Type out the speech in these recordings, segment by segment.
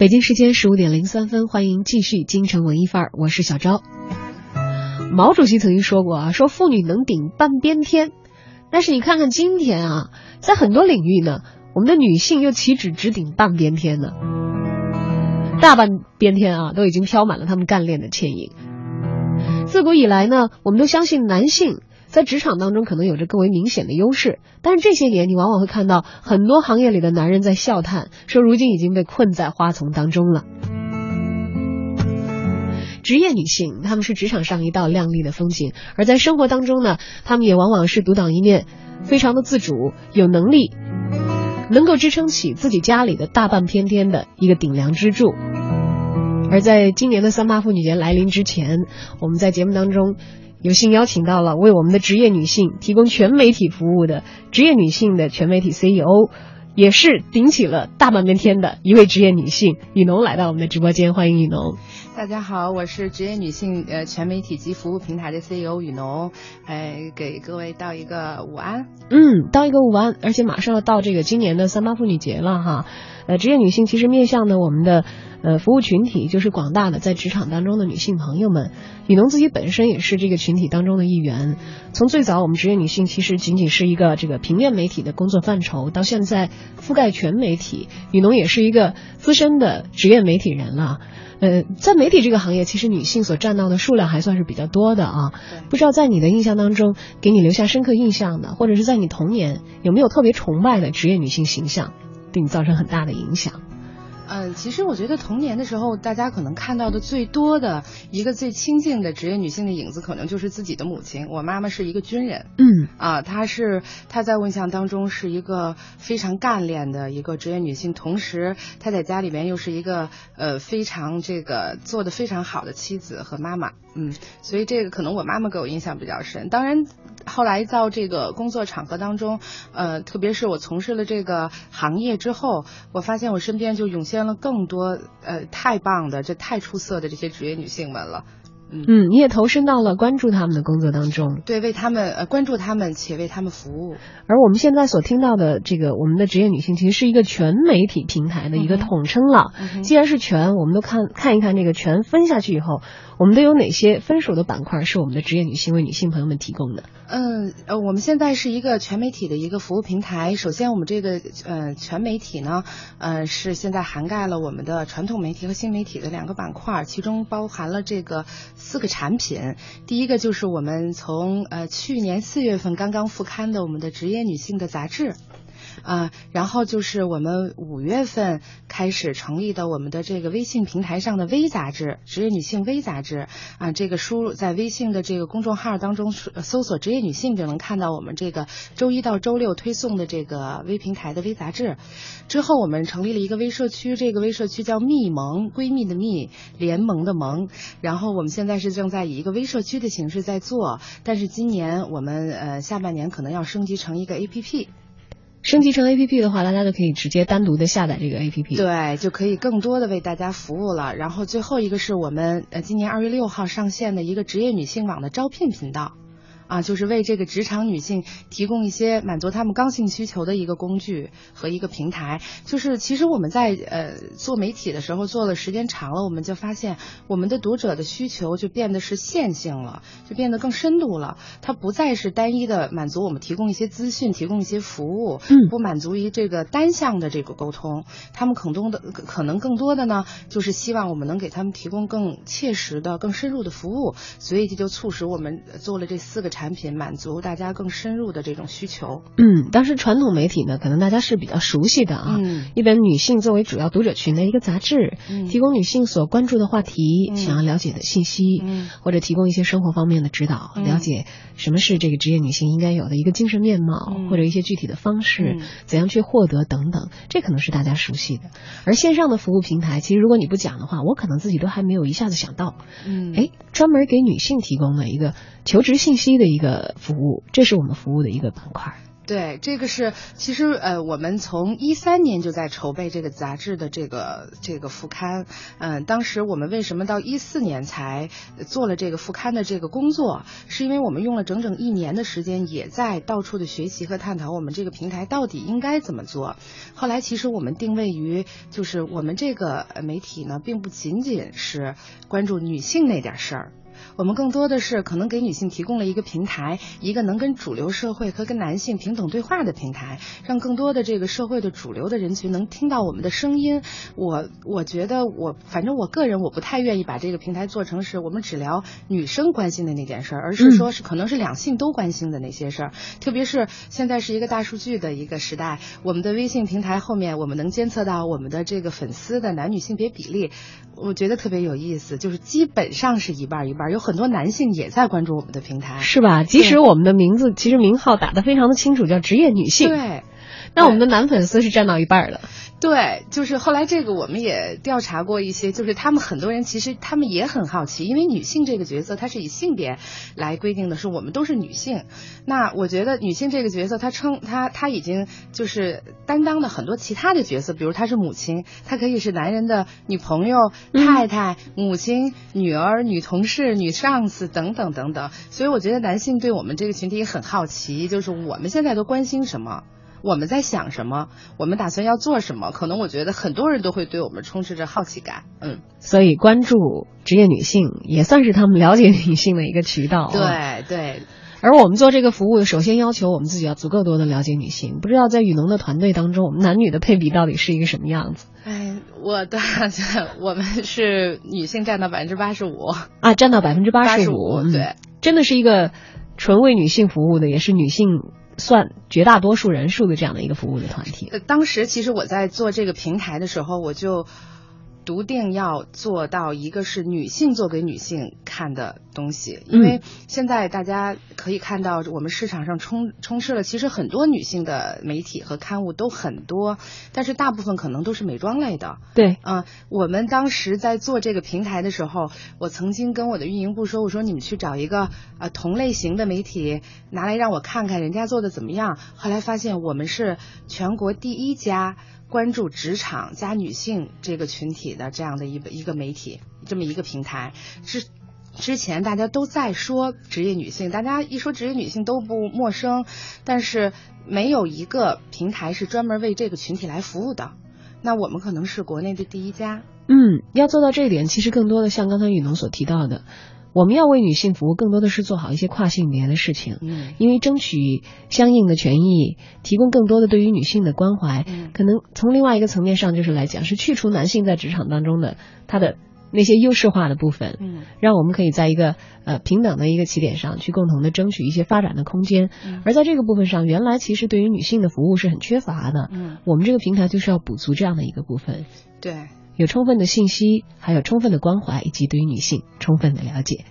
北京时间十五点零三分，欢迎继续京城文艺范儿，我是小昭。毛主席曾经说过啊，说妇女能顶半边天，但是你看看今天啊，在很多领域呢，我们的女性又岂止只顶半边天呢？大半边天啊，都已经飘满了她们干练的倩影。自古以来呢，我们都相信男性在职场当中可能有着更为明显的优势，但是这些年你往往会看到很多行业里的男人在笑叹，说如今已经被困在花丛当中了。职业女性，她们是职场上一道亮丽的风景，而在生活当中呢，她们也往往是独当一面，非常的自主，有能力，能够支撑起自己家里的大半边天的一个顶梁支柱。而在今年的三八妇女节来临之前，我们在节目当中有幸邀请到了为我们的职业女性提供全媒体服务的职业女性的全媒体 CEO，也是顶起了大半边天的一位职业女性雨农来到我们的直播间，欢迎雨农。大家好，我是职业女性呃全媒体及服务平台的 CEO 雨农，哎，给各位道一个午安。嗯，道一个午安，而且马上要到这个今年的三八妇女节了哈。呃，职业女性其实面向的我们的呃服务群体就是广大的在职场当中的女性朋友们。雨农自己本身也是这个群体当中的一员。从最早我们职业女性其实仅仅是一个这个平面媒体的工作范畴，到现在覆盖全媒体，雨农也是一个资深的职业媒体人了。呃，在媒体这个行业，其实女性所占到的数量还算是比较多的啊。不知道在你的印象当中，给你留下深刻印象的，或者是在你童年有没有特别崇拜的职业女性形象，对你造成很大的影响？嗯，其实我觉得童年的时候，大家可能看到的最多的一个最亲近的职业女性的影子，可能就是自己的母亲。我妈妈是一个军人，嗯啊，她是她在我印象当中是一个非常干练的一个职业女性，同时她在家里面又是一个呃非常这个做的非常好的妻子和妈妈，嗯，所以这个可能我妈妈给我印象比较深。当然，后来到这个工作场合当中，呃，特别是我从事了这个行业之后，我发现我身边就涌现了更多呃太棒的、这太出色的这些职业女性们了。嗯，你也投身到了关注他们的工作当中，对，为他们呃关注他们，且为他们服务。而我们现在所听到的这个我们的职业女性，其实是一个全媒体平台的一个统称了。嗯既然是全，我们都看看一看这个全分下去以后，我们都有哪些分属的板块是我们的职业女性为女性朋友们提供的？嗯，呃，我们现在是一个全媒体的一个服务平台。首先，我们这个呃全媒体呢，呃是现在涵盖了我们的传统媒体和新媒体的两个板块，其中包含了这个四个产品。第一个就是我们从呃去年四月份刚刚复刊的我们的职业女性的杂志。啊，然后就是我们五月份开始成立的我们的这个微信平台上的微杂志《职业女性微杂志》啊，这个输入在微信的这个公众号当中搜索“职业女性”就能看到我们这个周一到周六推送的这个微平台的微杂志。之后我们成立了一个微社区，这个微社区叫“蜜盟”，闺蜜的蜜，联盟的盟。然后我们现在是正在以一个微社区的形式在做，但是今年我们呃下半年可能要升级成一个 APP。升级成 A P P 的话，大家就可以直接单独的下载这个 A P P。对，就可以更多的为大家服务了。然后最后一个是我们呃今年二月六号上线的一个职业女性网的招聘频道。啊，就是为这个职场女性提供一些满足她们刚性需求的一个工具和一个平台。就是其实我们在呃做媒体的时候做了时间长了，我们就发现我们的读者的需求就变得是线性了，就变得更深度了。它不再是单一的满足我们提供一些资讯、提供一些服务，嗯不满足于这个单向的这个沟通。他们可能的可可能更多的呢，就是希望我们能给他们提供更切实的、更深入的服务。所以这就促使我们呃做了这四个产。产品，满足大家更深入的这种需求。嗯，当时传统媒体呢，可能大家是比较熟悉的啊，嗯。一本女性作为主要读者群的一个杂志，嗯。提供女性所关注的话题、嗯。想要了解的信息，嗯。或者提供一些生活方面的指导，嗯。了解什么是这个职业女性应该有的一个精神面貌，嗯。或者一些具体的方式，嗯。怎样去获得等等，这可能是大家熟悉的。而线上的服务平台，其实如果你不讲的话，我可能自己都还没有一下子想到，嗯。哎，专门给女性提供了一个求职信息的一个服务，这是我们服务的一个板块。对，这个是其实呃，我们从一三年就在筹备这个杂志的这个这个副刊。嗯、当时我们为什么到一四年才做了这个副刊的这个工作，是因为我们用了整整一年的时间，也在到处的学习和探讨我们这个平台到底应该怎么做。后来其实我们定位于，就是我们这个媒体呢，并不仅仅是关注女性那点事儿。我们更多的是可能给女性提供了一个平台，一个能跟主流社会和跟男性平等对话的平台，让更多的这个社会的主流的人群能听到我们的声音。我我觉得我反正我个人我不太愿意把这个平台做成是我们只聊女生关心的那件事儿，而是说是可能是两性都关心的那些事儿。特别是现在是一个大数据的一个时代，我们的微信平台后面我们能监测到我们的这个粉丝的男女性别比例，我觉得特别有意思，就是基本上是一半儿一半儿，有很多男性也在关注我们的平台。是吧？即使我们的名字其实名号打得非常的清楚，叫职业女性，对。那我们的男粉丝是占到一半儿的。对，就是后来这个我们也调查过一些，就是他们很多人其实他们也很好奇，因为女性这个角色它是以性别来规定的，是我们都是女性。那我觉得女性这个角色，她称她她已经就是担当了很多其他的角色，比如她是母亲，她可以是男人的女朋友、太太、母亲、女儿、女同事、女上司等等等等。所以我觉得男性对我们这个群体也很好奇，就是我们现在都关心什么。我们在想什么？我们打算要做什么？可能我觉得很多人都会对我们充斥着好奇感。嗯，所以关注职业女性也算是他们了解女性的一个渠道、啊。对对。而我们做这个服务，首先要求我们自己要足够多的了解女性。不知道在雨农的团队当中，我们男女的配比到底是一个什么样子？哎，我的我们是女性占到百分之八十五啊，占到百分之八十五，嗯对，真的是一个纯为女性服务的，也是女性。算绝大多数人数的这样的一个服务的团体。当时其实我在做这个平台的时候，我就笃定要做到一个是女性做给女性看的东西，因为现在大家可以看到我们市场上充充斥了，其实很多女性的媒体和刊物都很多，但是大部分可能都是美妆类的。对，嗯、呃，我们当时在做这个平台的时候，我曾经跟我的运营部说，我说你们去找一个呃同类型的媒体拿来让我看看人家做的怎么样。后来发现我们是全国第一家。关注职场加女性这个群体的这样的一个一个媒体，这么一个平台，之之前大家都在说职业女性，大家一说职业女性都不陌生，但是没有一个平台是专门为这个群体来服务的。那我们可能是国内的第一家。嗯，要做到这一点，其实更多的像刚才雨农所提到的。我们要为女性服务，更多的是做好一些跨性别的事情，嗯，因为争取相应的权益，提供更多的对于女性的关怀，嗯，可能从另外一个层面上就是来讲，是去除男性在职场当中的他的那些优势化的部分，嗯，让我们可以在一个呃平等的一个起点上去共同的争取一些发展的空间，嗯，而在这个部分上，原来其实对于女性的服务是很缺乏的，嗯，我们这个平台就是要补足这样的一个部分，对，有充分的信息，还有充分的关怀，以及对于女性充分的了解。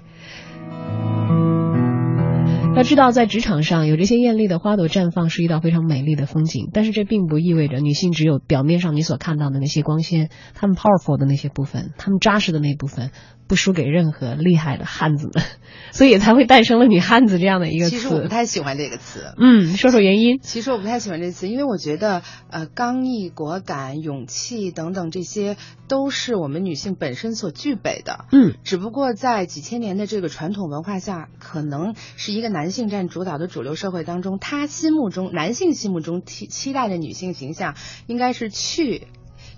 要知道，在职场上有这些艳丽的花朵绽放是一道非常美丽的风景，但是这并不意味着女性只有表面上你所看到的那些光鲜，她们 powerful 的那些部分，她们扎实的那部分，不输给任何厉害的汉子们，所以才会诞生了“女汉子”这样的一个词。其实我不太喜欢这个词。嗯，说说原因。其实我不太喜欢这个词，因为我觉得呃，刚毅、果敢、勇气等等这些都是我们女性本身所具备的。嗯，只不过在几千年的这个传统文化下，可能是一个男性占主导的主流社会当中，他心目中男性心目中期期待的女性形象应该是去。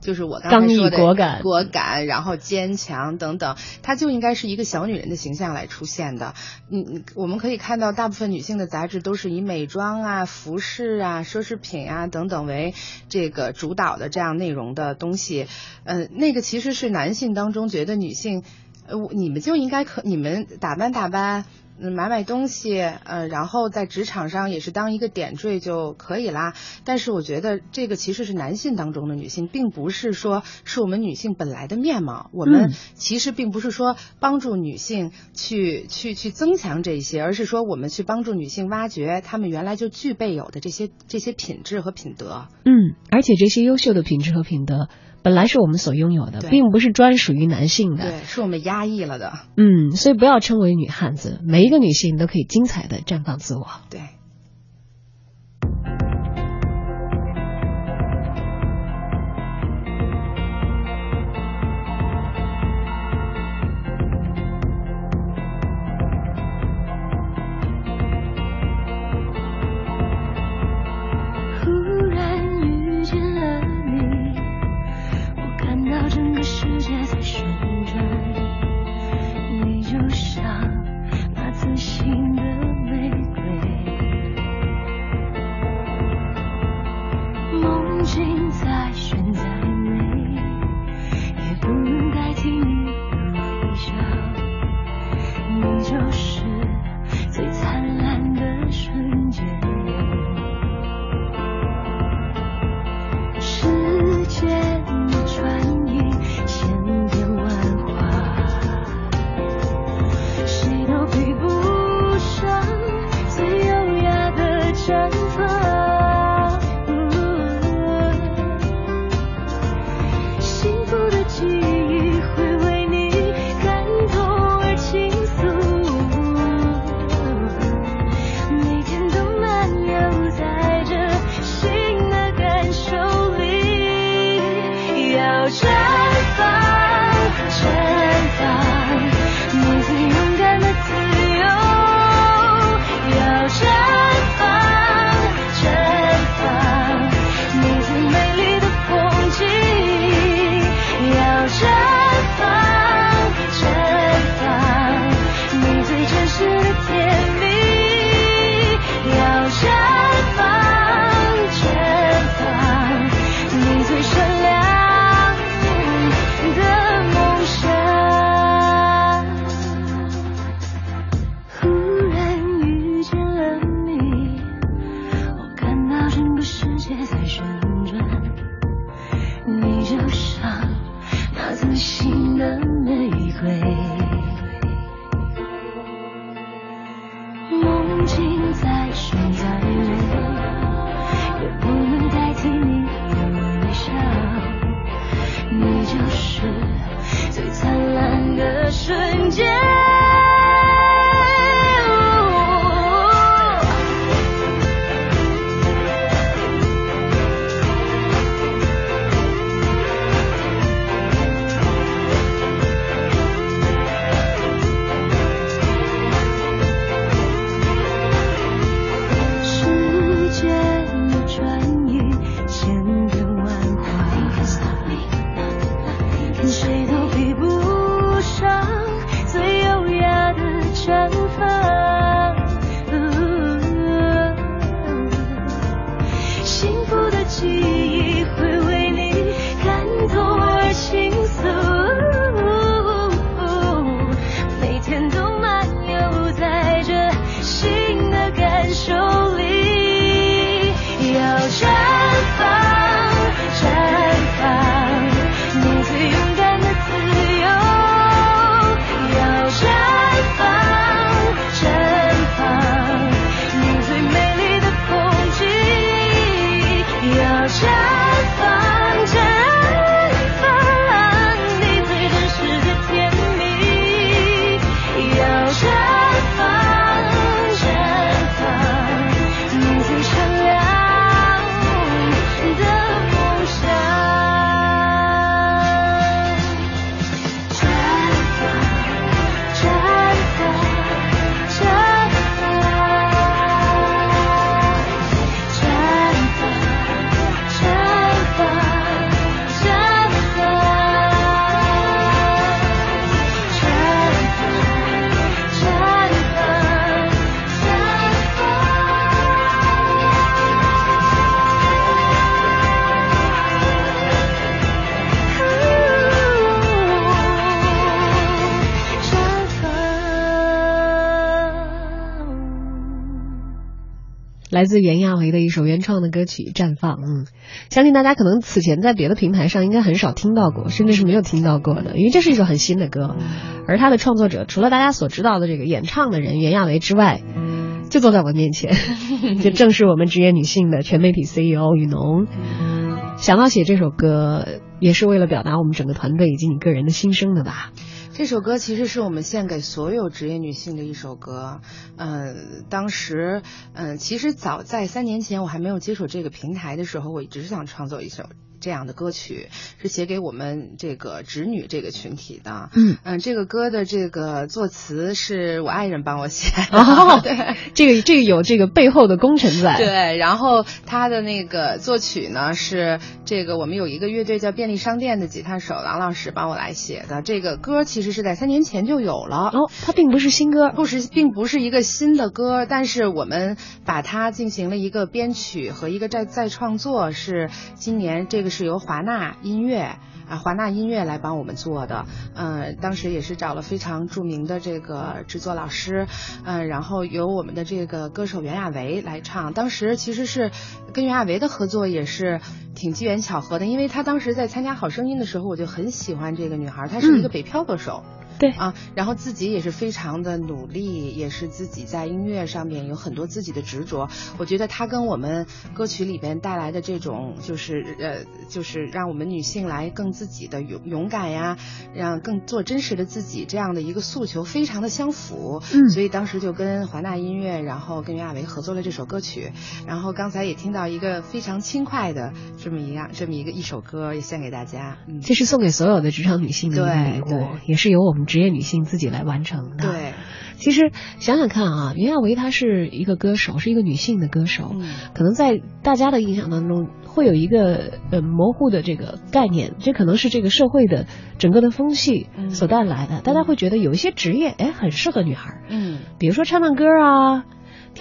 就是我刚才说的果敢、果敢，然后坚强等等，她就应该是一个小女人的形象来出现的。嗯，我们可以看到，大部分女性的杂志都是以美妆啊、服饰啊、奢侈品啊等等为这个主导的这样内容的东西。呃，那个其实是男性当中觉得女性，呃，你们就应该可，你们打扮打扮。嗯买买东西，呃，然后在职场上也是当一个点缀就可以啦。但是我觉得这个其实是男性当中的女性，并不是说是我们女性本来的面貌。我们嗯其实并不是说帮助女性去去去增强这些，而是说我们去帮助女性挖掘她们原来就具备有的这些这些品质和品德。嗯，而且这些优秀的品质和品德，本来是我们所拥有的，并不是专属于男性的。对，是我们压抑了的。嗯，所以不要称为女汉子，每一个女性都可以精彩的绽放自我。对。来自袁娅维的一首原创的歌曲《绽放》。嗯，相信大家可能此前在别的平台上应该很少听到过，甚至是没有听到过的，因为这是一首很新的歌。而它的创作者，除了大家所知道的这个演唱的人袁娅维之外，就坐在我面前，就正是我们职业女性的全媒体 CEO 雨农。想到写这首歌，也是为了表达我们整个团队以及你个人的心声的吧？这首歌其实是我们献给所有职业女性的一首歌。嗯，当时，嗯，其实早在三年前，我还没有接触这个平台的时候，我一直想创作一首。这样的歌曲是写给我们这个侄女这个群体的。嗯嗯，这个歌的这个作词是我爱人帮我写的。哦，对，这个这个有这个背后的功臣在。对，然后他的那个作曲呢是这个我们有一个乐队叫便利商店的吉他手郎老师帮我来写的。这个歌其实是在三年前就有了。哦，它并不是新歌，不是，并不是一个新的歌，但是我们把它进行了一个编曲和一个再再创作，是今年这个是由华纳音乐啊华纳音乐来帮我们做的。嗯，当时也是找了非常著名的这个制作老师，嗯，然后由我们的这个歌手袁娅维来唱。当时其实是跟袁娅维的合作也是挺机缘巧合的，因为她当时在参加《好声音》的时候，我就很喜欢这个女孩，她是一个北漂歌手。对啊，然后自己也是非常的努力，也是自己在音乐上面有很多自己的执着。我觉得他跟我们歌曲里边带来的这种，就是呃，就是让我们女性来更自己的勇勇敢呀，让更做真实的自己这样的一个诉求，非常的相符。嗯所以当时就跟华纳音乐，然后跟袁娅维合作了这首歌曲。然后刚才也听到一个非常轻快的这么一样这么一个一首歌，也献给大家。嗯，这是送给所有的职场女性的礼物也是由我们职业女性自己来完成的。，对，其实想想看啊，袁娅维她是一个歌手，是一个女性的歌手，嗯可能在大家的印象当中会有一个呃模糊的这个概念，这可能是这个社会的整个的风气嗯所带来的。大家会觉得有一些职业，哎，很适合女孩，嗯比如说唱唱歌啊，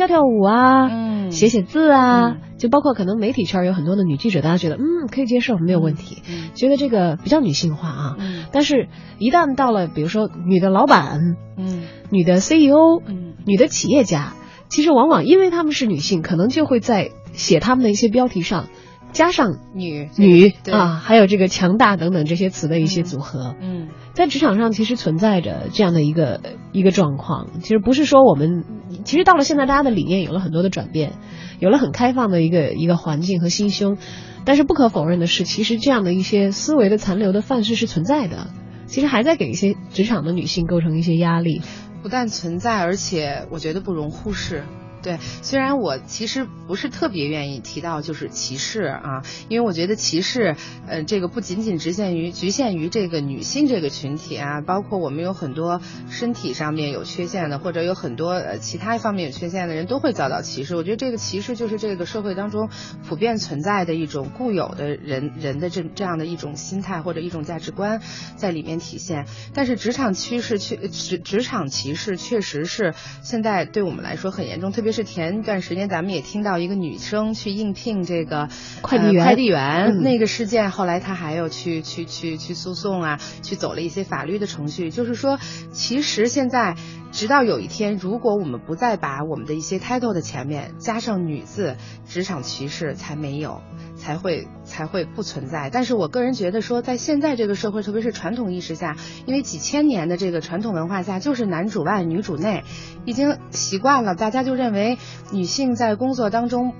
跳跳舞啊，嗯。写写字啊，嗯。就包括可能媒体圈有很多的女记者，大家觉得嗯可以接受，没有问题，嗯觉得这个比较女性化啊。嗯。但是，一旦到了比如说女的老板、嗯。女的 CEO、嗯。女的企业家，其实往往因为她们是女性，可能就会在写她们的一些标题上加上女女对啊，还有这个强大等等这些词的一些组合。嗯在职场上，其实存在着这样的一个一个状况。其实不是说我们，其实到了现在，大家的理念有了很多的转变，有了很开放的一个一个环境和心胸。但是不可否认的是，其实这样的一些思维的残留的范式是存在的，其实还在给一些职场的女性构成一些压力。不但存在，而且我觉得不容忽视。对，虽然我其实不是特别愿意提到就是歧视啊，因为我觉得歧视，呃，这个不仅仅局限于局限于这个女性这个群体啊，包括我们有很多身体上面有缺陷的，或者有很多呃其他方面有缺陷的人都会遭到歧视。我觉得这个歧视就是这个社会当中普遍存在的一种固有的人人的这这样的一种心态或者一种价值观在里面体现。但是职场趋势确职职场歧视确实是现在对我们来说很严重，特别是前一段时间咱们也听到一个女生去应聘这个快递员呃快递员、嗯那个事件，后来她还有去去去去诉讼啊，去走了一些法律的程序。就是说，其实现在直到有一天，如果我们不再把我们的一些 title 的前面加上女字，职场歧视才没有。才会才会不存在，但是我个人觉得说，在现在这个社会，特别是传统意识下，因为几千年的这个传统文化下，就是男主外女主内，已经习惯了，大家就认为女性在工作当中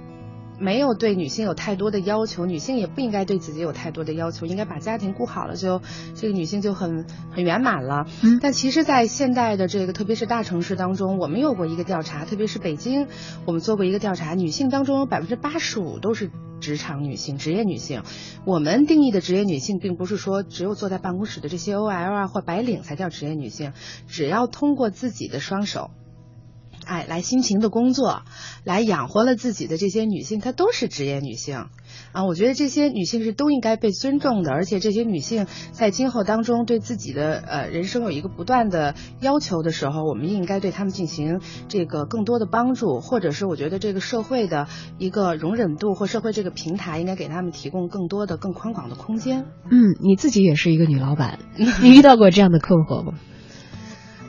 没有对女性有太多的要求，女性也不应该对自己有太多的要求，应该把家庭顾好了就，这个女性就很很圆满了。嗯但其实，在现代的这个，特别是大城市当中，我们有过一个调查，特别是北京，我们做过一个调查，女性当中有百分之八十五都是职场女性、职业女性。我们定义的职业女性，并不是说只有坐在办公室的这些 OL 啊或白领才叫职业女性，只要通过自己的双手。哎，来辛勤的工作，来养活了自己的这些女性，她都是职业女性啊。我觉得这些女性是都应该被尊重的，而且这些女性在今后当中对自己的呃人生有一个不断的要求的时候，我们应该对她们进行这个更多的帮助，或者是我觉得这个社会的一个容忍度或社会这个平台应该给她们提供更多的、更宽广的空间。嗯，你自己也是一个女老板，你遇到过这样的困惑吗？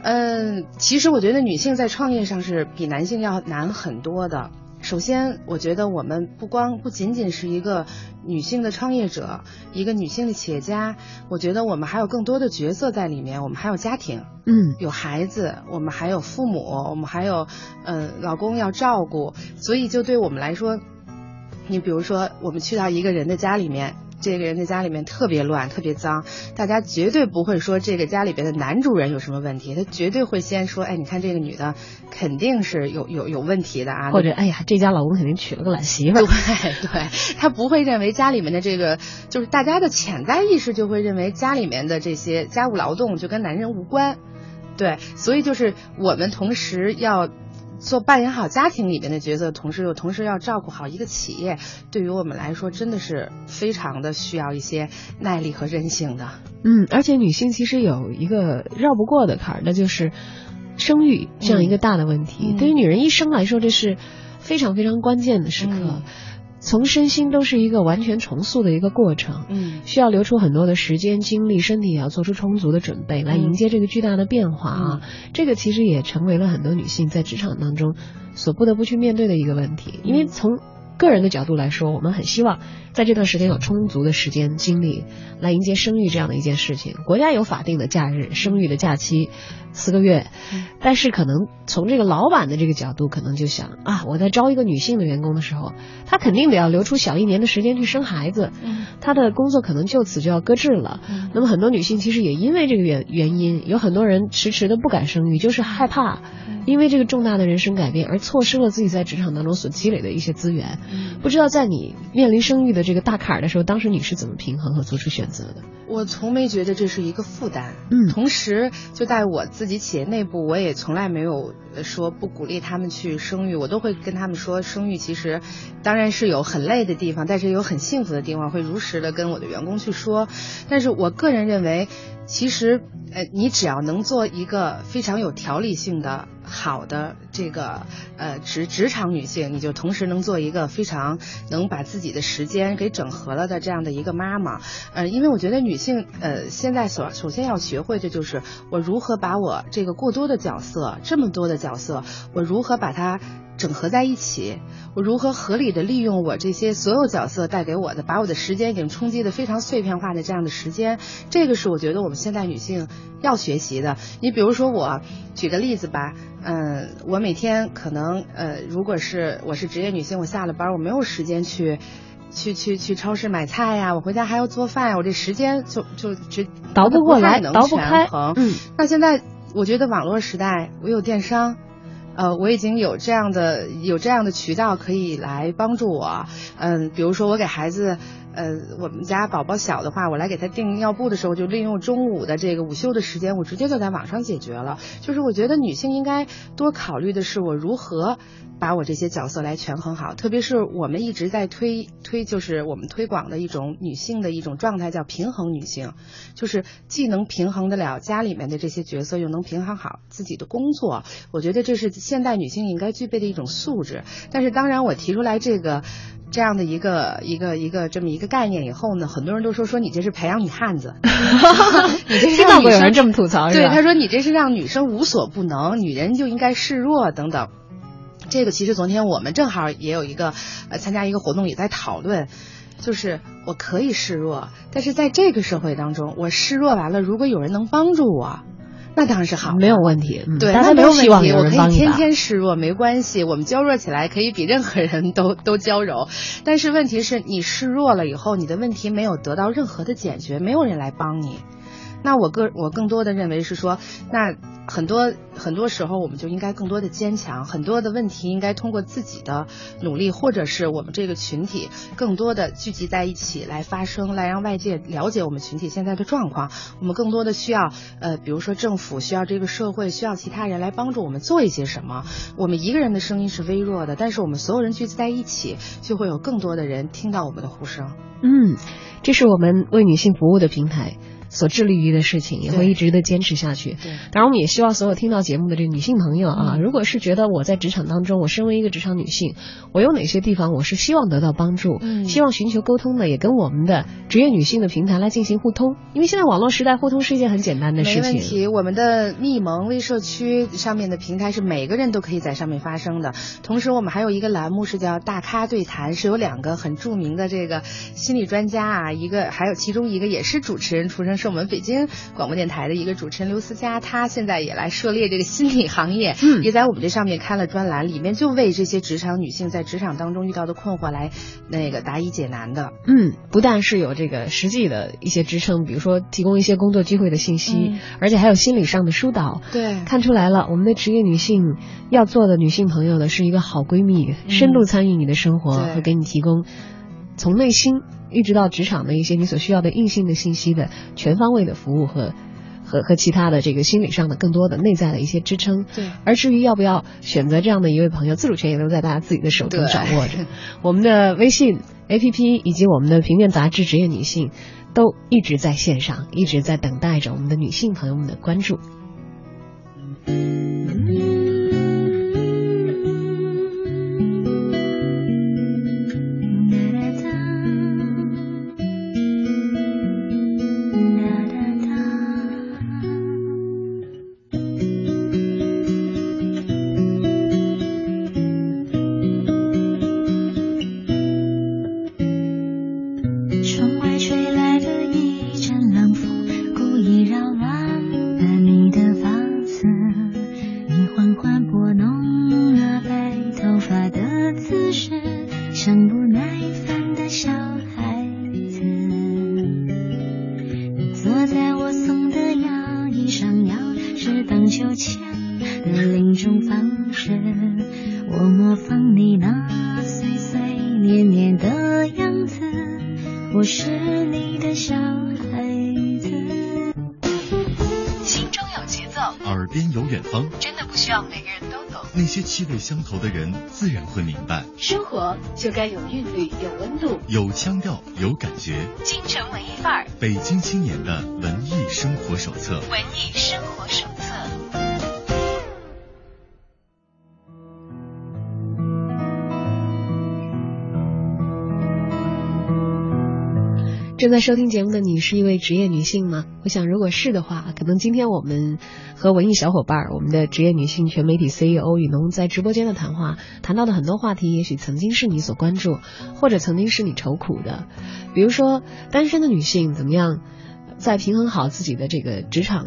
嗯，其实我觉得女性在创业上是比男性要难很多的。首先，我觉得我们不光不仅仅是一个女性的创业者，一个女性的企业家，我觉得我们还有更多的角色在里面。我们还有家庭，嗯，有孩子，我们还有父母，我们还有呃老公要照顾，所以就对我们来说，你比如说我们去到一个人的家里面。这个人的家里面特别乱，特别脏，大家绝对不会说这个家里边的男主人有什么问题，他绝对会先说，哎，你看这个女的肯定是有有有问题的啊，或者哎呀，这家老公肯定娶了个懒媳妇儿。对 对，他不会认为家里面的这个，就是大家的潜在意识就会认为家里面的这些家务劳动就跟男人无关，对，所以就是我们同时要。做扮演好家庭里面的角色，同时又同时要照顾好一个企业，对于我们来说真的是非常的需要一些耐力和韧性的。嗯，而且女性其实有一个绕不过的坎儿，那就是生育这样一个大的问题。嗯对于女人一生来说，这是非常非常关键的时刻，嗯从身心都是一个完全重塑的一个过程。嗯需要留出很多的时间、精力，身体也要做出充足的准备，来迎接这个巨大的变化啊！这个其实也成为了很多女性在职场当中所不得不去面对的一个问题。因为从个人的角度来说，我们很希望在这段时间有充足的时间、精力来迎接生育这样的一件事情。国家有法定的假日，生育的假期四个月，但是可能从这个老板的这个角度，可能就想啊，我在招一个女性的员工的时候，她肯定得要留出小一年的时间去生孩子。嗯她的工作可能就此就要搁置了。嗯那么很多女性其实也因为这个原原因，有很多人迟迟的不敢生育，就是害怕，嗯因为这个重大的人生改变而错失了自己在职场当中所积累的一些资源。嗯不知道在你面临生育的这个大坎儿的时候，当时你是怎么平衡和做出选择的？我从没觉得这是一个负担，嗯同时就在我自己企业内部，我也从来没有呃说不鼓励他们去生育，我都会跟他们说，生育其实当然是有很累的地方，但是也有很幸福的地方，会如实的跟我的员工去说。但是我个人认为，其实呃，你只要能做一个非常有条理性的。好的，这个呃职职场女性，你就同时能做一个非常能把自己的时间给整合了的这样的一个妈妈，呃，因为我觉得女性呃现在所首先要学会的就是我如何把我这个过多的角色，这么多的角色，我如何把它整合在一起，我如何合理的利用我这些所有角色带给我的，把我的时间已经冲击的非常碎片化的这样的时间，这个是我觉得我们现在女性要学习的。你比如说我举个例子吧。嗯，我每天可能呃，如果是我是职业女性，我下了班我没有时间去。去去去超市买菜呀，我回家还要做饭呀，我这时间就就就倒不过来，能倒不开。衡。嗯，那现在我觉得网络时代，我有电商，呃，我已经有这样的有这样的渠道可以来帮助我。嗯，比如说我给孩子。呃，我们家宝宝小的话，我来给他订尿布的时候，就利用中午的这个午休的时间，我直接就在网上解决了。就是我觉得女性应该多考虑的是，我如何把我这些角色来权衡好。特别是我们一直在推推，就是我们推广的一种女性的一种状态，叫平衡女性，就是既能平衡得了家里面的这些角色，又能平衡好自己的工作。我觉得这是现代女性应该具备的一种素质。但是当然，我提出来这个。这样的一个一个一个这么一个概念以后呢，很多人都说说你这是培养女汉子，你这是听到过有人这么吐槽，对，他说你这是让女生无所不能，女人就应该示弱等等。这个其实昨天我们正好也有一个呃参加一个活动也在讨论，就是我可以示弱，但是在这个社会当中，我示弱完了，如果有人能帮助我。那当然是好，没有问题。嗯、对，大家没有希望有我可以天天示弱，没关系。我们娇弱起来，可以比任何人都都娇柔。但是问题是你示弱了以后，你的问题没有得到任何的解决，没有人来帮你。那我个我更多的认为是说，那很多很多时候我们就应该更多的坚强，很多的问题应该通过自己的努力，或者是我们这个群体更多的聚集在一起来发声，来让外界了解我们群体现在的状况。我们更多的需要呃，比如说政府需要这个社会需要其他人来帮助我们做一些什么。我们一个人的声音是微弱的，但是我们所有人聚集在一起，就会有更多的人听到我们的呼声。嗯，这是我们为女性服务的平台。所致力于的事情，也会一直的坚持下去。当然，我们也希望所有听到节目的这个女性朋友啊，嗯如果是觉得我在职场当中，我身为一个职场女性，我有哪些地方我是希望得到帮助，嗯希望寻求沟通的，也跟我们的职业女性的平台来进行互通。因为现在网络时代，互通是一件很简单的事情。没问题，我们的密盟微社区上面的平台是每个人都可以在上面发声的。同时，我们还有一个栏目是叫“大咖对谈”，是有两个很著名的这个心理专家啊，一个还有其中一个也是主持人出身，是我们北京广播电台的一个主持人刘思佳，她现在也来涉猎这个心理行业，嗯也在我们这上面开了专栏，里面就为这些职场女性在职场当中遇到的困惑来那个答疑解难的。嗯，不但是有这个实际的一些支撑，比如说提供一些工作机会的信息，嗯而且还有心理上的疏导。对看出来了，我们的职业女性要做的女性朋友的是一个好闺蜜，深度参与你的生活，会给你提供从内心一直到职场的一些你所需要的硬性的信息的全方位的服务和。和和其他的这个心理上的更多的内在的一些支撑，对而至于要不要选择这样的一位朋友，自主权也都在大家自己的手中掌握着。我们的微信 APP 以及我们的平面杂志《职业女性》都一直在线上，一直在等待着我们的女性朋友们的关注。气味相投的人自然会明白。生活就该有韵律，有温度。有腔调，有感觉。京城文艺范儿，北京青年的文艺生活手册。文艺正在收听节目的你是一位职业女性吗？我想，如果是的话，可能今天我们和文艺小伙伴，我们的职业女性全媒体 CEO 雨农在直播间的谈话，谈到的很多话题，也许曾经是你所关注，或者曾经是你愁苦的。比如说，单身的女性怎么样在平衡好自己的这个职场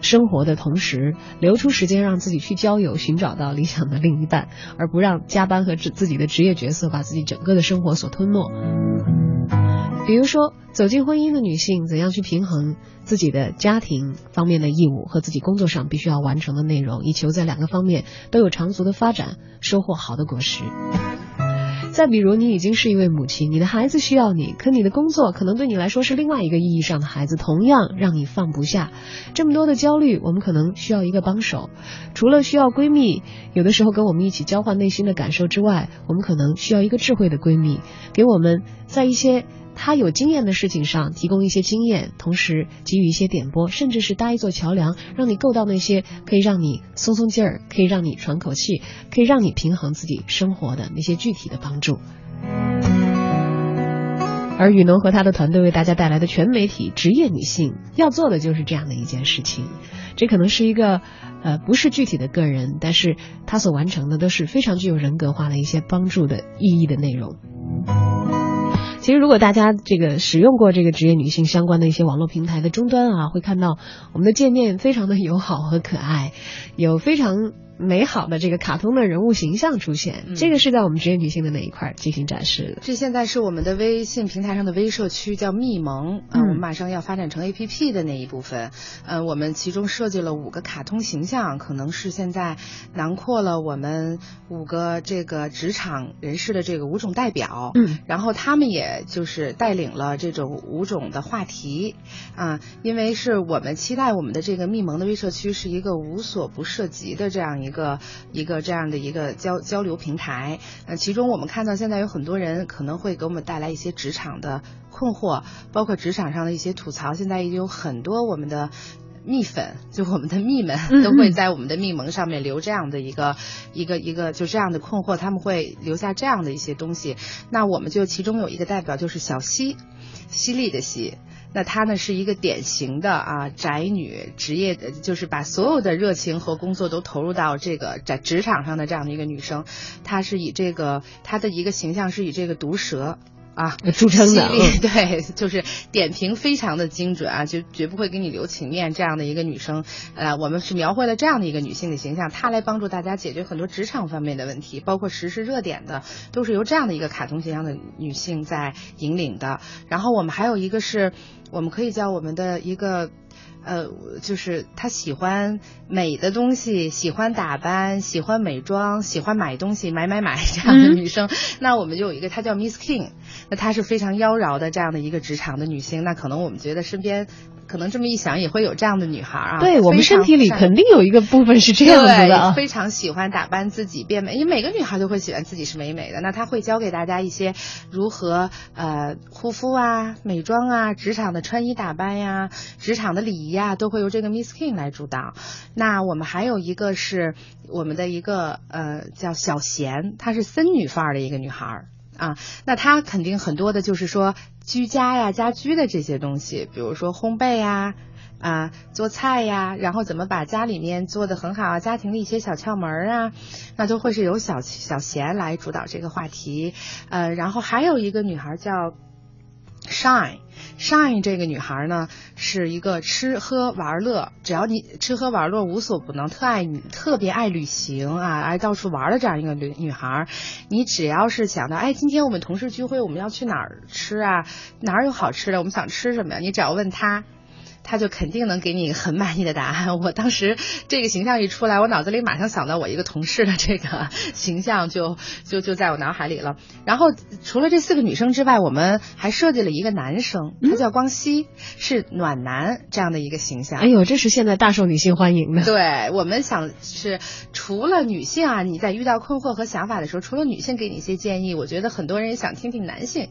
生活的同时，留出时间让自己去交友，寻找到理想的另一半，而不让加班和自自己的职业角色把自己整个的生活所吞没。比如说，走进婚姻的女性怎样去平衡自己的家庭方面的义务和自己工作上必须要完成的内容，以求在两个方面都有长足的发展，收获好的果实。再比如，你已经是一位母亲，你的孩子需要你，可你的工作可能对你来说是另外一个意义上的孩子，同样让你放不下。这么多的焦虑，我们可能需要一个帮手。除了需要闺蜜，有的时候跟我们一起交换内心的感受之外，我们可能需要一个智慧的闺蜜，给我们在一些他有经验的事情上提供一些经验，同时给予一些点拨，甚至是搭一座桥梁，让你够到那些可以让你松松劲儿，可以让你喘口气，可以让你平衡自己生活的那些具体的帮助。而雨农和他的团队为大家带来的全媒体职业女性要做的就是这样的一件事情，这可能是一个呃不是具体的个人，但是他所完成的都是非常具有人格化的一些帮助的意义的内容。其实，如果大家这个使用过这个职业女性相关的一些网络平台的终端啊，会看到我们的界面非常的友好和可爱，有非常美好的这个卡通的人物形象出现。嗯这个是在我们职业女性的那一块儿进行展示的。这现在是我们的微信平台上的微社区，叫密盟啊、嗯我们马上要发展成 A P P 的那一部分。呃，我们其中设计了五个卡通形象，可能是现在囊括了我们五个这个职场人士的这个五种代表。嗯，然后他们也就是带领了这种五种的话题啊，因为是我们期待我们的这个密盟的微社区是一个无所不涉及的这样样一个一个这样的一个交交流平台。呃，其中我们看到现在有很多人可能会给我们带来一些职场的困惑，包括职场上的一些吐槽。现在已经有很多我们的。蜜粉，就我们的蜜们嗯都会在我们的蜜盟上面留这样的一个一个一个就这样的困惑，他们会留下这样的一些东西。那我们就其中有一个代表就是小西，犀利的犀。那她呢是一个典型的啊宅女，职业的就是把所有的热情和工作都投入到这个在职场上的这样的一个女生。她是以这个她的一个形象是以这个毒舌。啊，著称的 对，就是点评非常的精准啊，就绝不会给你留情面这样的一个女生。呃，我们是描绘了这样的一个女性的形象，她来帮助大家解决很多职场方面的问题，包括时事热点的，都是由这样的一个卡通形象的女性在引领的。然后我们还有一个是，我们可以叫我们的一个。呃，就是他喜欢美的东西，喜欢打扮，喜欢美妆，喜欢买东西，买买买这样的嗯女生。那我们就有一个，她叫 Miss King，那她是非常妖娆的这样的一个职场的女性。那可能我们觉得身边，可能这么一想也会有这样的女孩啊。对我们身体里肯定有一个部分是这样子的啊，。非常喜欢打扮自己变美，因为每个女孩都会喜欢自己是美美的。那她会教给大家一些如何呃护肤啊、美妆啊、职场的穿衣打扮呀、职场的礼仪呀，都会由这个 Miss King 来主导。那我们还有一个是我们的一个呃叫小贤，她是森女范儿的一个女孩儿。啊，那她肯定很多的就是说居家呀、家居的这些东西，比如说烘焙呀、啊，做菜呀，然后怎么把家里面做得很好啊，家庭的一些小窍门儿啊，那都会是由小小贤来主导这个话题。呃，然后还有一个女孩叫 Shine。Shine 这个女孩呢，是一个吃喝玩乐，只要你吃喝玩乐无所不能，特爱你，特别爱旅行啊，爱到处玩的这样一个女女孩。你只要是想到，哎，今天我们同事聚会，我们要去哪儿吃啊？哪儿有好吃的？我们想吃什么呀？你只要问她。他就肯定能给你很满意的答案。我当时这个形象一出来，我脑子里马上想到我一个同事的这个形 象就，就就在我脑海里了。然后除了这四个女生之外，我们还设计了一个男生，他叫光熙，是暖男这样的一个形象。哎呦，这是现在大受女性欢迎的。对我们想是除了女性啊，你在遇到困惑和想法的时候，除了女性给你一些建议，我觉得很多人也想听听男性。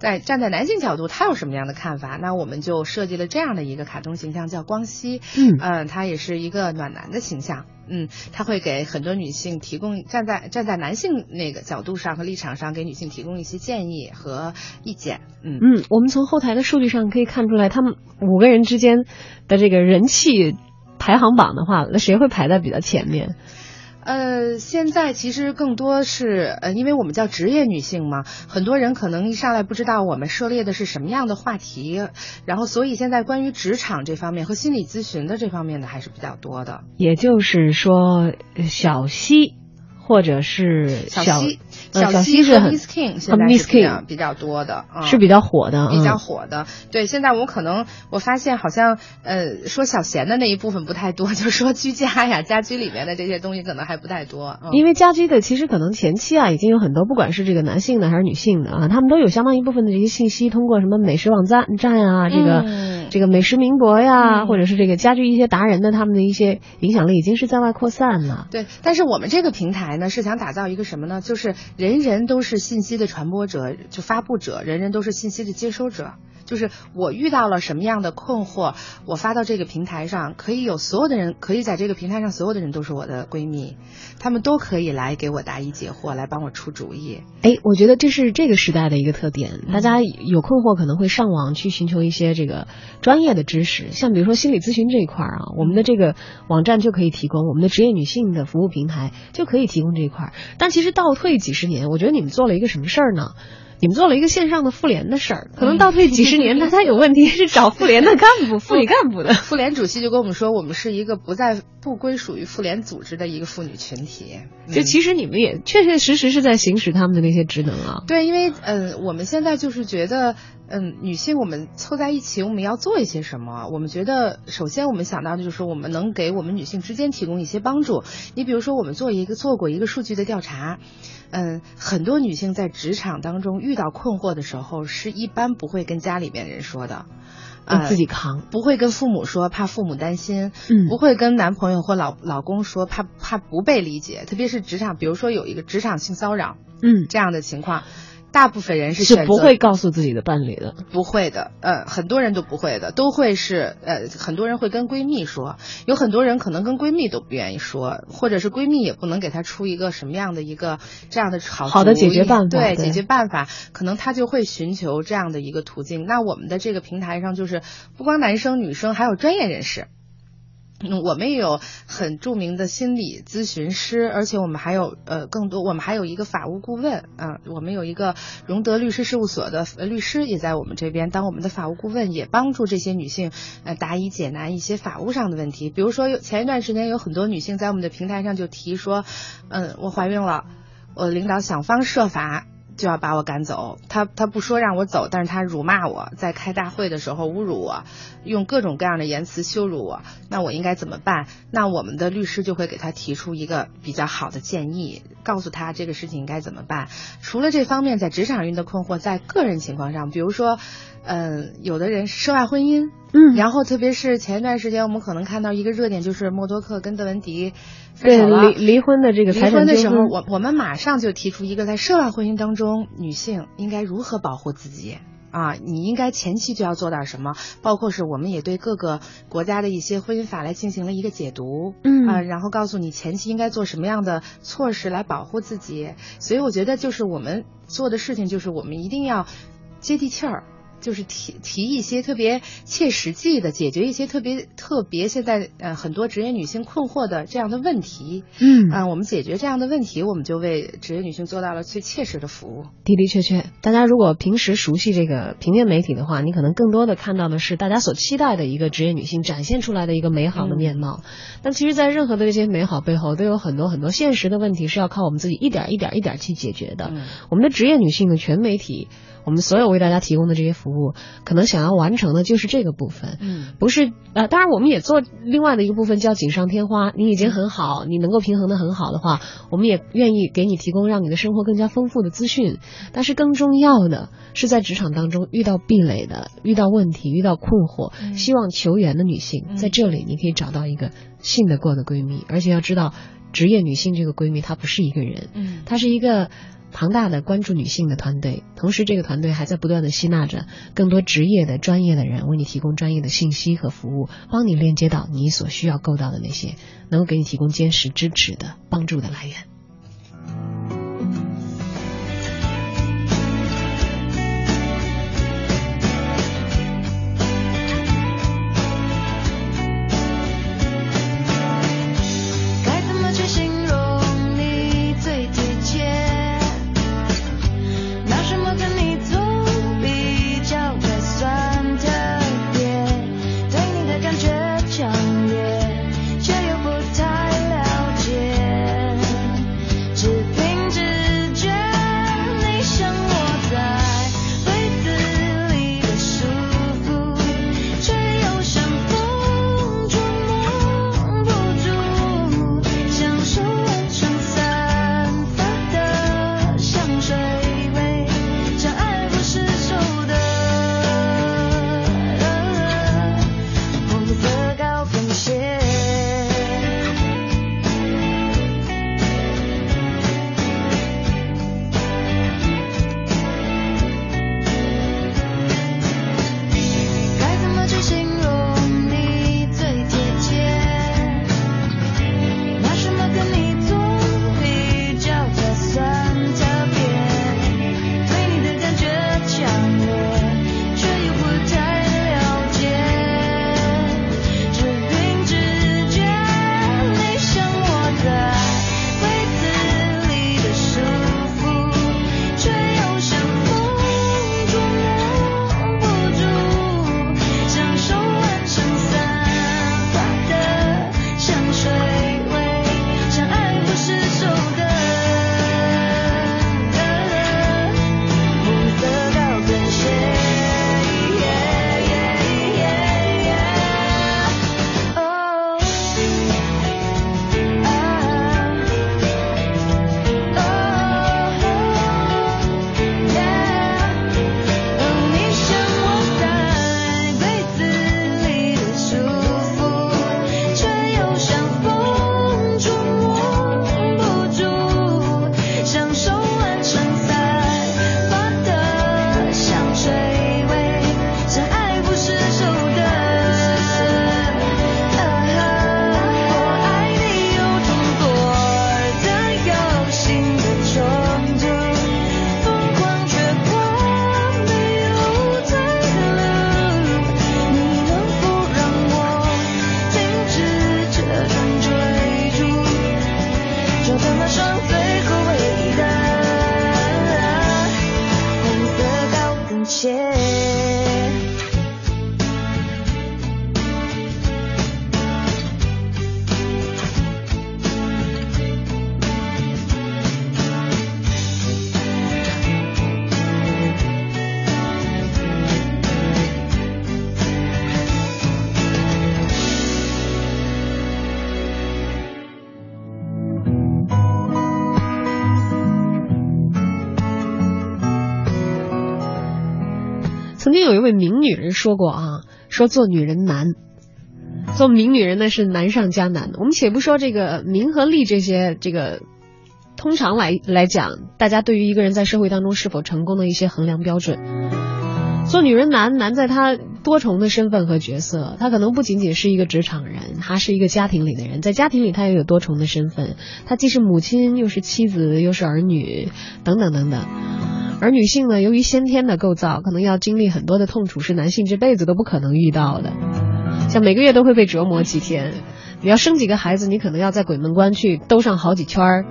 在站在男性角度，他有什么样的看法？那我们就设计了这样的一个卡通形象，叫光熙。嗯嗯，他也是一个暖男的形象。嗯，他会给很多女性提供站在站在男性那个角度上和立场上，给女性提供一些建议和意见。嗯嗯，我们从后台的数据上可以看出来，他们五个人之间的这个人气排行榜的话，那谁会排在比较前面？呃，现在其实更多是呃，因为我们叫职业女性嘛，很多人可能一上来不知道我们涉猎的是什么样的话题，然后所以现在关于职场这方面和心理咨询的这方面的还是比较多的。也就是说，小溪或者是小小西，呃小西和西是很 Miss King 和现在 Miss 是比较 King 比较多的，嗯是比较火的，比较嗯火的。对，现在我可能我发现好像呃说小贤的那一部分不太多，就说居家呀、家居里面的这些东西可能还不太多。嗯、因为家居的其实可能前期啊，已经有很多，不管是这个男性的还是女性的啊，他们都有相当一部分的这些信息，通过什么美食网站站啊，这个、嗯这个美食名博呀，嗯或者是这个家居一些达人的他们的一些影响力，已经是在外扩散了。对，但是我们这个平台呢，是想打造一个什么呢？就是人人都是信息的传播者，就发布者，人人都是信息的接收者。就是我遇到了什么样的困惑，我发到这个平台上，可以有所有的人，可以在这个平台上，所有的人都是我的闺蜜，他们都可以来给我答疑解惑，来帮我出主意。哎，我觉得这是这个时代的一个特点，大家有困惑可能会上网去寻求一些这个专业的知识，像比如说心理咨询这一块儿啊，我们的这个网站就可以提供，我们的职业女性的服务平台就可以提供这一块儿。但其实倒退几十年，我觉得你们做了一个什么事儿呢？你们做了一个线上的妇联的事儿，可能倒退几十年，大家有问题是找妇联的干部、妇女干部的。妇联主席就跟我们说，我们是一个不在不归属于妇联组织的一个妇女群体。就其实你们也确确实实是在行使他们的那些职能啊。对，因为呃，我们现在就是觉得，嗯，女性我们凑在一起，我们要做一些什么？我们觉得，首先我们想到的就是我们能给我们女性之间提供一些帮助。你比如说，我们做一个做过一个数据的调查，嗯，很多女性在职场当中遇到困惑的时候，是一般不会跟家里面人说的。呃，自己扛，不会跟父母说，怕父母担心；嗯，不会跟男朋友或老老公说，怕怕不被理解。特别是职场，比如说有一个职场性骚扰，嗯，这样的情况。大部分人是是不会告诉自己的伴侣的，不会的，呃，很多人都不会的，都会是呃，很多人会跟闺蜜说，有很多人可能跟闺蜜都不愿意说，或者是闺蜜也不能给她出一个什么样的一个这样的好好的解决办法，对解决办法，可能她就会寻求这样的一个途径。那我们的这个平台上就是不光男生女生，还有专业人士。嗯，我们也有很著名的心理咨询师，而且我们还有呃更多，我们还有一个法务顾问啊，我们有一个荣德律师事务所的律师也在我们这边当我们的法务顾问，也帮助这些女性呃答疑解难一些法务上的问题。比如说有前一段时间有很多女性在我们的平台上就提说，嗯，我怀孕了，我领导想方设法。就要把我赶走，他他不说让我走，但是他辱骂我，在开大会的时候侮辱我，用各种各样的言辞羞辱我，那我应该怎么办？那我们的律师就会给他提出一个比较好的建议，告诉他这个事情应该怎么办。除了这方面，在职场上的困惑，在个人情况上，比如说，嗯，有的人涉外婚姻。嗯，然后特别是前一段时间，我们可能看到一个热点，就是默多克跟邓文迪对离离婚的这个离婚的时候，我我们马上就提出一个，在涉外婚姻当中，女性应该如何保护自己啊？你应该前期就要做点什么，包括是我们也对各个国家的一些婚姻法来进行了一个解读，嗯啊，然后告诉你前期应该做什么样的措施来保护自己。所以我觉得，就是我们做的事情，就是我们一定要接地气儿。就是提提一些特别切实际的，解决一些特别特别现在呃很多职业女性困惑的这样的问题。嗯啊，我们解决这样的问题，我们就为职业女性做到了最切实的服务。的的确确，大家如果平时熟悉这个平面媒体的话，你可能更多的看到的是大家所期待的一个职业女性展现出来的一个美好的面貌。但其实，在任何的这些美好背后，都有很多很多现实的问题是要靠我们自己一点一点一点去解决的。我们的职业女性的全媒体。我们所有为大家提供的这些服务，可能想要完成的就是这个部分，嗯，不是呃，当然我们也做另外的一个部分叫锦上添花。你已经很好，你能够平衡的很好的话，我们也愿意给你提供让你的生活更加丰富的资讯。但是更重要的是，在职场当中遇到壁垒的、遇到问题、遇到困惑、希望求援的女性，在这里你可以找到一个信得过的闺蜜，而且要知道，职业女性这个闺蜜她不是一个人，嗯，她是一个。庞大的关注女性的团队，同时这个团队还在不断的吸纳着更多职业的专业的人，为你提供专业的信息和服务，帮你链接到你所需要够到的那些能够给你提供坚实支持的帮助的来源。曾经有一位名女人说过啊，说做女人难，做名女人呢是难上加难。我们且不说这个名和利这些，这个通常来来讲，大家对于一个人在社会当中是否成功的一些衡量标准。做女人难，难在她多重的身份和角色。他可能不仅仅是一个职场人，他是一个家庭里的人，在家庭里他也有多重的身份。他既是母亲，又是妻子，又是儿女，等等等等。而女性呢，由于先天的构造，可能要经历很多的痛楚，是男性这辈子都不可能遇到的。像每个月都会被折磨几天，你要生几个孩子，你可能要在鬼门关去兜上好几圈儿。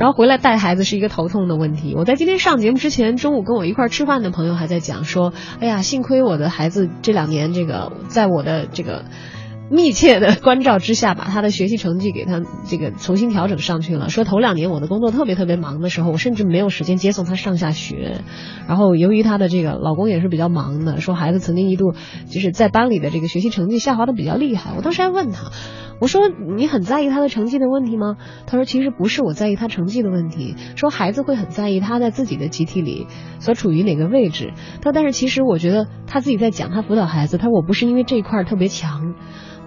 然后回来带孩子是一个头痛的问题。我在今天上节目之前，中午跟我一块儿吃饭的朋友还在讲说：“哎呀，幸亏我的孩子这两年这个在我的这个密切的关照之下，把他的学习成绩给他这个重新调整上去了。说头两年我的工作特别特别忙的时候，我甚至没有时间接送他上下学。然后由于他的这个老公也是比较忙的，说孩子曾经一度就是在班里的这个学习成绩下滑的比较厉害。我当时还问他。”我说你很在意他的成绩的问题吗？他说其实不是我在意他成绩的问题，说孩子会很在意他在自己的集体里所处于哪个位置。他但是其实我觉得他自己在讲他辅导孩子，他说我不是因为这一块特别强，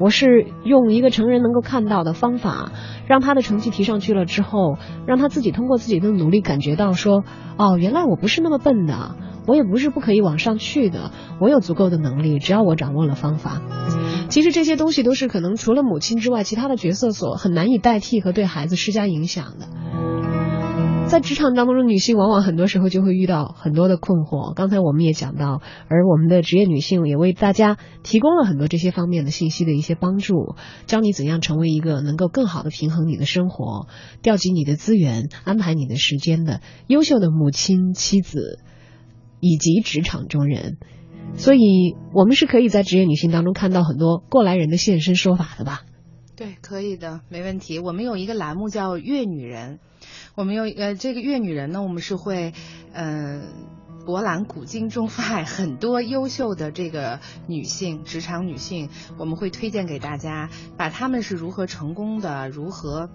我是用一个成人能够看到的方法，让他的成绩提上去了之后，让他自己通过自己的努力感觉到说哦原来我不是那么笨的，我也不是不可以往上去的，我有足够的能力，只要我掌握了方法。其实这些东西都是可能除了母亲之外，其他的角色所很难以代替和对孩子施加影响的。在职场当中女性，往往很多时候就会遇到很多的困惑。刚才我们也讲到，而我们的职业女性也为大家提供了很多这些方面的信息的一些帮助，教你怎样成为一个能够更好的平衡你的生活、调集你的资源、安排你的时间的优秀的母亲、妻子以及职场中人。所以，我们是可以在职业女性当中看到很多过来人的现身说法的吧？对，可以的，没问题。我们有一个栏目叫“粤女人”，我们有呃这个“粤女人”呢，我们是会嗯博览古今中外很多优秀的这个女性职场女性，我们会推荐给大家，把她们是如何成功的，如何。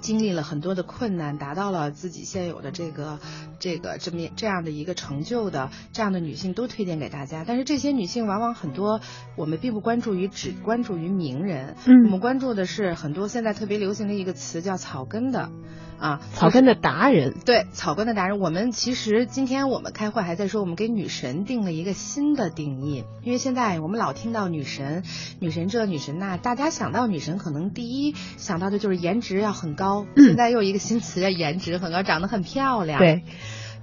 经历了很多的困难，达到了自己现有的这个这个这么这样的一个成就的这样的女性都推荐给大家。但是这些女性往往很多，我们并不关注于只关注于名人，嗯我们关注的是很多现在特别流行的一个词叫草根的，啊，草根的达人。对草根的达人，我们其实今天我们开会还在说，我们给女神定了一个新的定义，因为现在我们老听到女神，女神这女神那，大家想到女神可能第一想到的就是颜值要很高，嗯现在又一个新词叫颜值很高，长得很漂亮。对，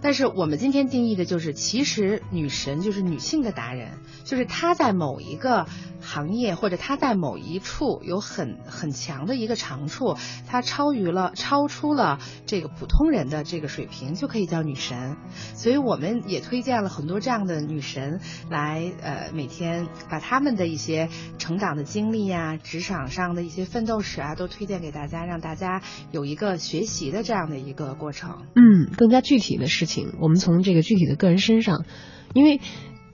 但是我们今天定义的就是，其实女神就是女性的达人，就是她在某一个行业或者她在某一处有很很强的一个长处，她超于了超出了这个普通人的这个水平，就可以叫女神。所以我们也推荐了很多这样的女神来，呃，每天把她们的一些成长的经历呀、职场上的一些奋斗史啊，都推荐给大家，让大家有一个学习的这样的一个过程。嗯，更加具体的事情，我们从这个具体的个人身上，因为。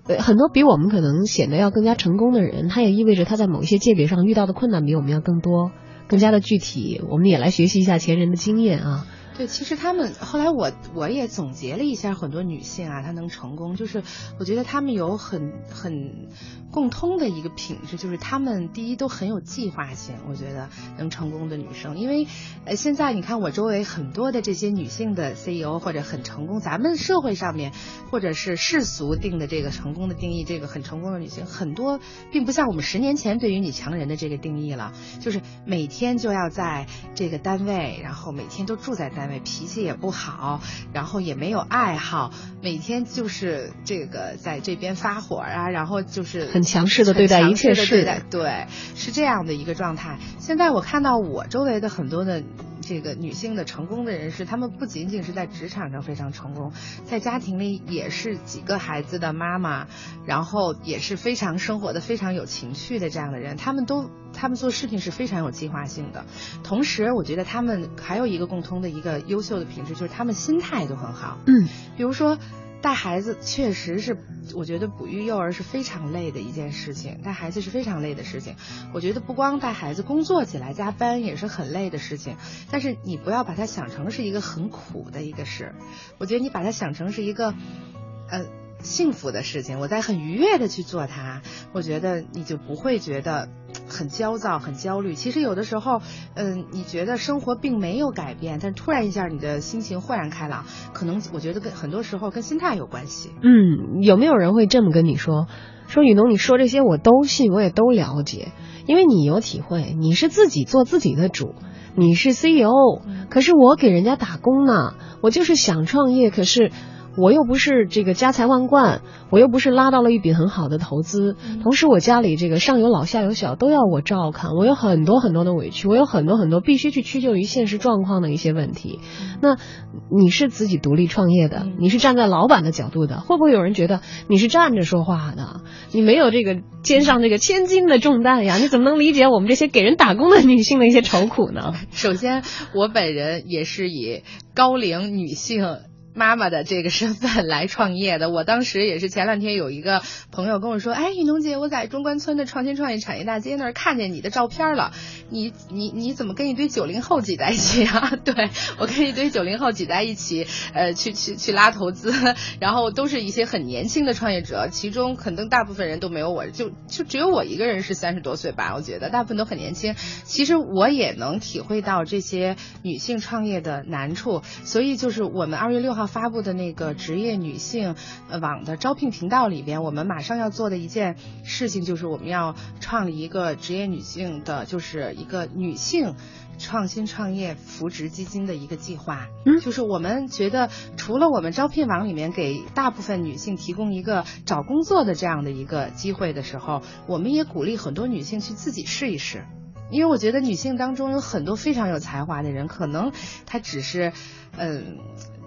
呃，很多比我们可能显得要更加成功的人，他也意味着他在某一些界别上遇到的困难比我们要更多，更加的具体。我们也来学习一下前人的经验啊。对，其实他们后来我我也总结了一下，很多女性啊，她能成功，就是我觉得她们有很很共通的一个品质，就是她们第一都很有计划性。我觉得能成功的女生，因为呃现在你看我周围很多的这些女性的 CEO 或者很成功，咱们社会上面或者是世俗定的这个成功的定义，这个很成功的女性很多，并不像我们十年前对于女强人的这个定义了，就是每天就要在这个单位，然后每天都住在单位。脾气也不好，然后也没有爱好，每天就是这个在这边发火啊，然后就是很强势的对待一切事，对，是这样的一个状态。现在我看到我周围的很多的这个女性的成功的人士，她们不仅仅是在职场上非常成功，在家庭里也是几个孩子的妈妈，然后也是非常生活的非常有情趣的这样的人，她们都。他们做事情是非常有计划性的，同时我觉得他们还有一个共通的一个优秀的品质，就是他们心态都很好。嗯，比如说带孩子，确实是我觉得哺育幼儿是非常累的一件事情，带孩子是非常累的事情。我觉得不光带孩子，工作起来加班也是很累的事情。但是你不要把它想成是一个很苦的一个事，我觉得你把它想成是一个，呃。幸福的事情，我在很愉悦的去做它，我觉得你就不会觉得很焦躁、很焦虑。其实有的时候，嗯，你觉得生活并没有改变，但突然一下你的心情豁然开朗，可能我觉得跟很多时候跟心态有关系。嗯，有没有人会这么跟你说？说雨农，你说这些我都信，我也都了解，因为你有体会，你是自己做自己的主，你是 CEO，可是我给人家打工呢，我就是想创业，可是。我又不是这个家财万贯，我又不是拉到了一笔很好的投资，同时我家里这个上有老下有小都要我照看，我有很多很多的委屈，我有很多很多必须去屈就于现实状况的一些问题。那你是自己独立创业的，你是站在老板的角度的，会不会有人觉得你是站着说话的？你没有这个肩上这个千斤的重担呀？你怎么能理解我们这些给人打工的女性的一些愁苦呢？首先，我本人也是以高龄女性。妈妈的这个身份来创业的，我当时也是前两天有一个朋友跟我说，哎，雨农姐，我在中关村的创新创业产业大街那儿看见你的照片了，你你你怎么跟一堆九零后挤在一起啊？对我跟一堆九零后挤在一起，呃，去去去拉投资，然后都是一些很年轻的创业者，其中可能大部分人都没有我，就就只有我一个人是三十多岁吧，我觉得大部分都很年轻。其实我也能体会到这些女性创业的难处，所以就是我们二月六号。发布的那个职业女性网的招聘频道里边，我们马上要做的一件事情就是我们要创立一个职业女性的，就是一个女性创新创业扶植基金的一个计划。嗯，就是我们觉得除了我们招聘网里面给大部分女性提供一个找工作的这样的一个机会的时候，我们也鼓励很多女性去自己试一试，因为我觉得女性当中有很多非常有才华的人，可能她只是嗯。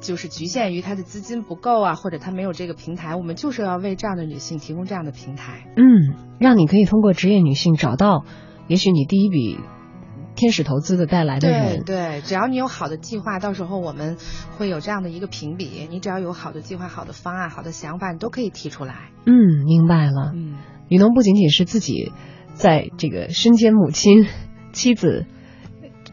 就是局限于他的资金不够啊，或者他没有这个平台，我们就是要为这样的女性提供这样的平台。嗯，让你可以通过职业女性找到，也许你第一笔天使投资的带来的人。对对，只要你有好的计划，到时候我们会有这样的一个评比。你只要有好的计划、好的方案、好的想法，你都可以提出来。嗯，明白了。嗯，雨农不仅仅是自己在这个身兼母亲、妻子。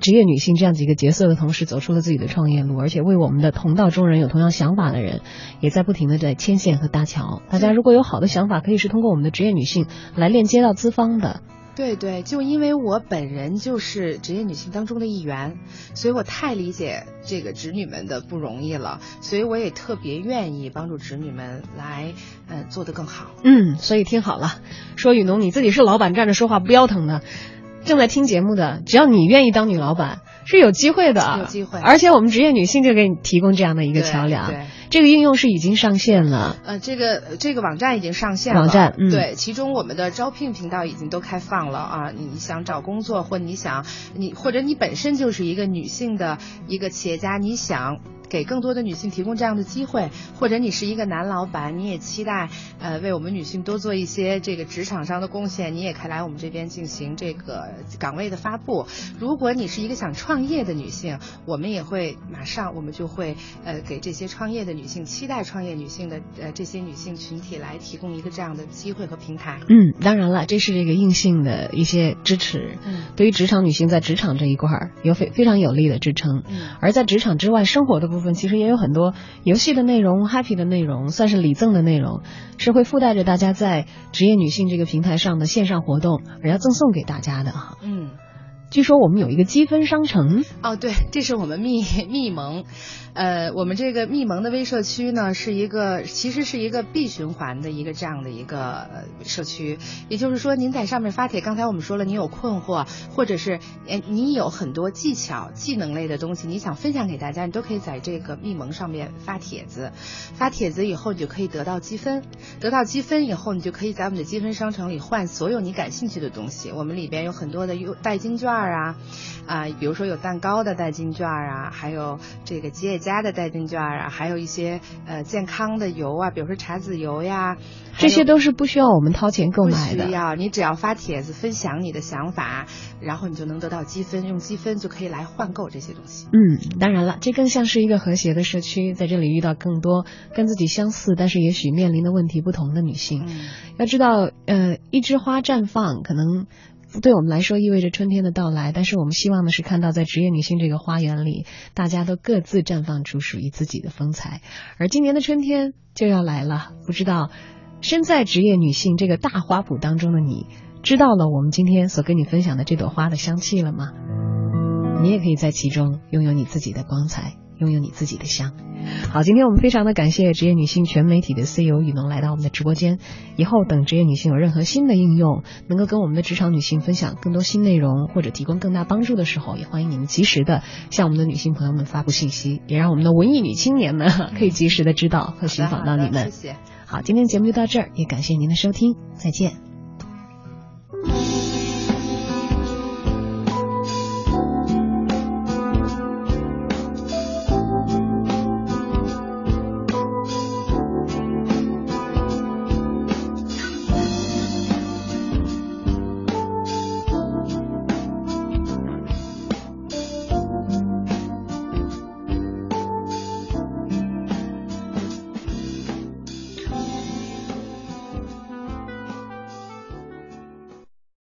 职业女性这样几个角色的同时，走出了自己的创业路，而且为我们的同道中人、有同样想法的人，也在不停的在牵线和搭桥。大家如果有好的想法，可以是通过我们的职业女性来链接到资方的。对对，就因为我本人就是职业女性当中的一员，所以我太理解这个侄女们的不容易了，所以我也特别愿意帮助侄女们来，呃，做得更好。嗯，所以听好了，说雨农你自己是老板，站着说话不腰疼的。正在听节目的，只要你愿意当女老板，是有机会的，有机会。而且我们职业女性就给你提供这样的一个桥梁。对，这个应用是已经上线了。呃，这个这个网站已经上线了。网站，嗯，对，其中我们的招聘频道已经都开放了啊。你想找工作，或你想你或者你本身就是一个女性的一个企业家，你想。给更多的女性提供这样的机会，或者你是一个男老板，你也期待呃为我们女性多做一些这个职场上的贡献，你也可以来我们这边进行这个岗位的发布。如果你是一个想创业的女性，我们也会马上我们就会呃给这些创业的女性、期待创业女性的呃这些女性群体来提供一个这样的机会和平台。嗯，当然了，这是这个硬性的一些支持，嗯，对于职场女性在职场这一块儿有非非常有力的支撑。嗯，而在职场之外，生活的部分。分其实也有很多游戏的内容、happy 的内容，算是礼赠的内容，是会附带着大家在职业女性这个平台上的线上活动，而要赠送给大家的哈。嗯，据说我们有一个积分商城。哦，对，这是我们密 密盟。呃，我们这个密盟的微社区呢，是一个其实是一个闭循环的一个这样的一个社区。也就是说，您在上面发帖，刚才我们说了，你有困惑，或者是呃你有很多技巧、技能类的东西，你想分享给大家，你都可以在这个密盟上面发帖子。发帖子以后，你就可以得到积分，得到积分以后，你就可以在我们的积分商城里换所有你感兴趣的东西。我们里边有很多的优代金券啊，啊，比如说有蛋糕的代金券啊，还有这个吉野。家的代金券啊，还有一些呃健康的油啊，比如说茶籽油呀，这些都是不需要我们掏钱购买的。需要，你只要发帖子分享你的想法，然后你就能得到积分，用积分就可以来换购这些东西。嗯，当然了，这更像是一个和谐的社区，在这里遇到更多跟自己相似，但是也许面临的问题不同的女性。要知道，呃，一枝花绽放可能。对我们来说意味着春天的到来，但是我们希望的是看到在职业女性这个花园里，大家都各自绽放出属于自己的风采。而今年的春天就要来了，不知道身在职业女性这个大花圃当中的你，知道了我们今天所跟你分享的这朵花的香气了吗？你也可以在其中拥有你自己的光彩。拥有你自己的香。好，今天我们非常的感谢职业女性全媒体的 CEO 雨农来到我们的直播间。以后等职业女性有任何新的应用，能够跟我们的职场女性分享更多新内容，或者提供更大帮助的时候，也欢迎你们及时的向我们的女性朋友们发布信息，也让我们的文艺女青年们可以及时的知道和寻访到你们。谢谢。好，今天节目就到这儿，也感谢您的收听，再见。